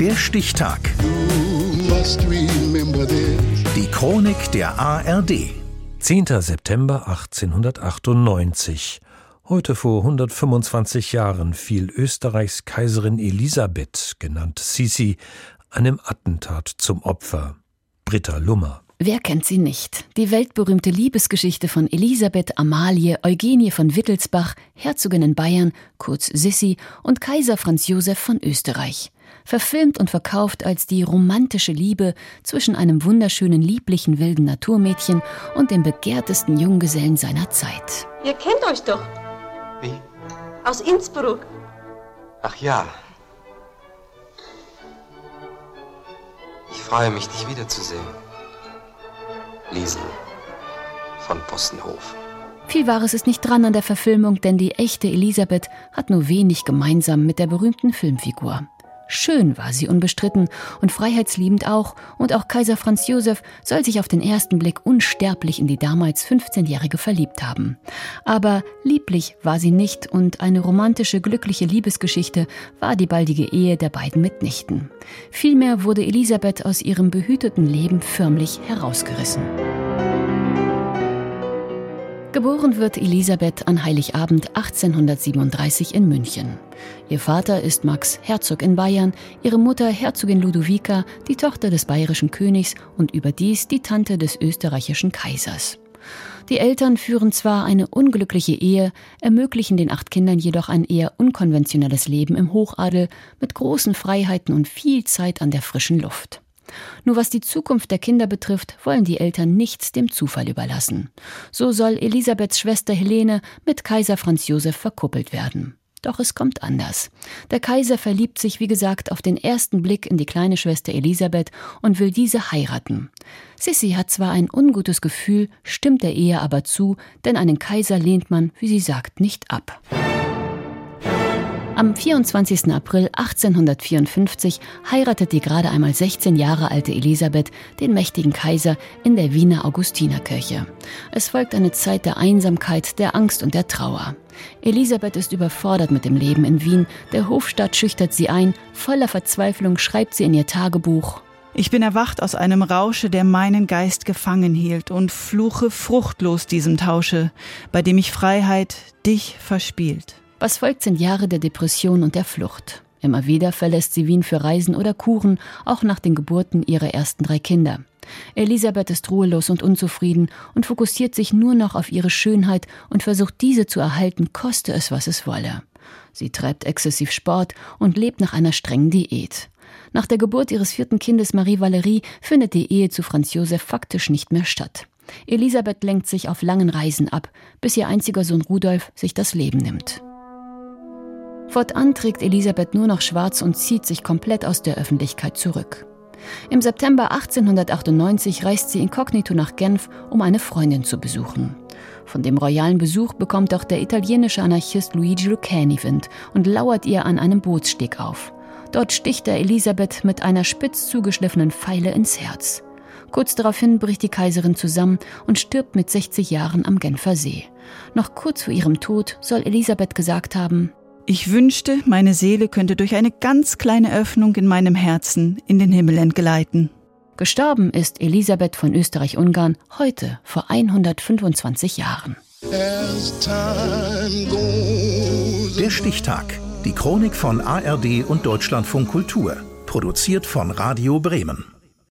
Der Stichtag. Die Chronik der ARD. 10. September 1898. Heute vor 125 Jahren fiel Österreichs Kaiserin Elisabeth, genannt Sisi, einem Attentat zum Opfer. Britta Lummer. Wer kennt sie nicht? Die weltberühmte Liebesgeschichte von Elisabeth Amalie Eugenie von Wittelsbach, Herzogin in Bayern, kurz Sissi, und Kaiser Franz Josef von Österreich. Verfilmt und verkauft als die romantische Liebe zwischen einem wunderschönen, lieblichen, wilden Naturmädchen und dem begehrtesten Junggesellen seiner Zeit. Ihr kennt euch doch. Wie? Aus Innsbruck. Ach ja. Ich freue mich, dich wiederzusehen. Liesel von Possenhof. Viel Wahres ist nicht dran an der Verfilmung, denn die echte Elisabeth hat nur wenig gemeinsam mit der berühmten Filmfigur. Schön war sie unbestritten und freiheitsliebend auch, und auch Kaiser Franz Josef soll sich auf den ersten Blick unsterblich in die damals 15-Jährige verliebt haben. Aber lieblich war sie nicht und eine romantische, glückliche Liebesgeschichte war die baldige Ehe der beiden mitnichten. Vielmehr wurde Elisabeth aus ihrem behüteten Leben förmlich herausgerissen. Geboren wird Elisabeth an Heiligabend 1837 in München. Ihr Vater ist Max Herzog in Bayern, ihre Mutter Herzogin Ludovica, die Tochter des bayerischen Königs und überdies die Tante des österreichischen Kaisers. Die Eltern führen zwar eine unglückliche Ehe, ermöglichen den acht Kindern jedoch ein eher unkonventionelles Leben im Hochadel mit großen Freiheiten und viel Zeit an der frischen Luft. Nur was die Zukunft der Kinder betrifft, wollen die Eltern nichts dem Zufall überlassen. So soll Elisabeths Schwester Helene mit Kaiser Franz Josef verkuppelt werden. Doch es kommt anders. Der Kaiser verliebt sich, wie gesagt, auf den ersten Blick in die kleine Schwester Elisabeth und will diese heiraten. Sissy hat zwar ein ungutes Gefühl, stimmt der Ehe aber zu, denn einen Kaiser lehnt man, wie sie sagt, nicht ab. Am 24. April 1854 heiratet die gerade einmal 16 Jahre alte Elisabeth den mächtigen Kaiser in der Wiener Augustinerkirche. Es folgt eine Zeit der Einsamkeit, der Angst und der Trauer. Elisabeth ist überfordert mit dem Leben in Wien, der Hofstaat schüchtert sie ein, voller Verzweiflung schreibt sie in ihr Tagebuch ich bin erwacht aus einem Rausche, der meinen Geist gefangen hielt, und fluche fruchtlos diesem Tausche, bei dem ich Freiheit dich verspielt. Was folgt, sind Jahre der Depression und der Flucht. Immer wieder verlässt sie Wien für Reisen oder Kuren, auch nach den Geburten ihrer ersten drei Kinder. Elisabeth ist ruhelos und unzufrieden und fokussiert sich nur noch auf ihre Schönheit und versucht diese zu erhalten, koste es, was es wolle. Sie treibt exzessiv Sport und lebt nach einer strengen Diät. Nach der Geburt ihres vierten Kindes Marie Valerie findet die Ehe zu Franz Josef faktisch nicht mehr statt. Elisabeth lenkt sich auf langen Reisen ab, bis ihr einziger Sohn Rudolf sich das Leben nimmt. Fortan trägt Elisabeth nur noch schwarz und zieht sich komplett aus der Öffentlichkeit zurück. Im September 1898 reist sie inkognito nach Genf, um eine Freundin zu besuchen. Von dem royalen Besuch bekommt auch der italienische Anarchist Luigi Lucchini Wind und lauert ihr an einem Bootssteg auf. Dort sticht er Elisabeth mit einer spitz zugeschliffenen Pfeile ins Herz. Kurz daraufhin bricht die Kaiserin zusammen und stirbt mit 60 Jahren am Genfer See. Noch kurz vor ihrem Tod soll Elisabeth gesagt haben, ich wünschte, meine Seele könnte durch eine ganz kleine Öffnung in meinem Herzen in den Himmel entgleiten. Gestorben ist Elisabeth von Österreich-Ungarn heute vor 125 Jahren. Der Stichtag. Die Chronik von ARD und Deutschlandfunk Kultur. Produziert von Radio Bremen.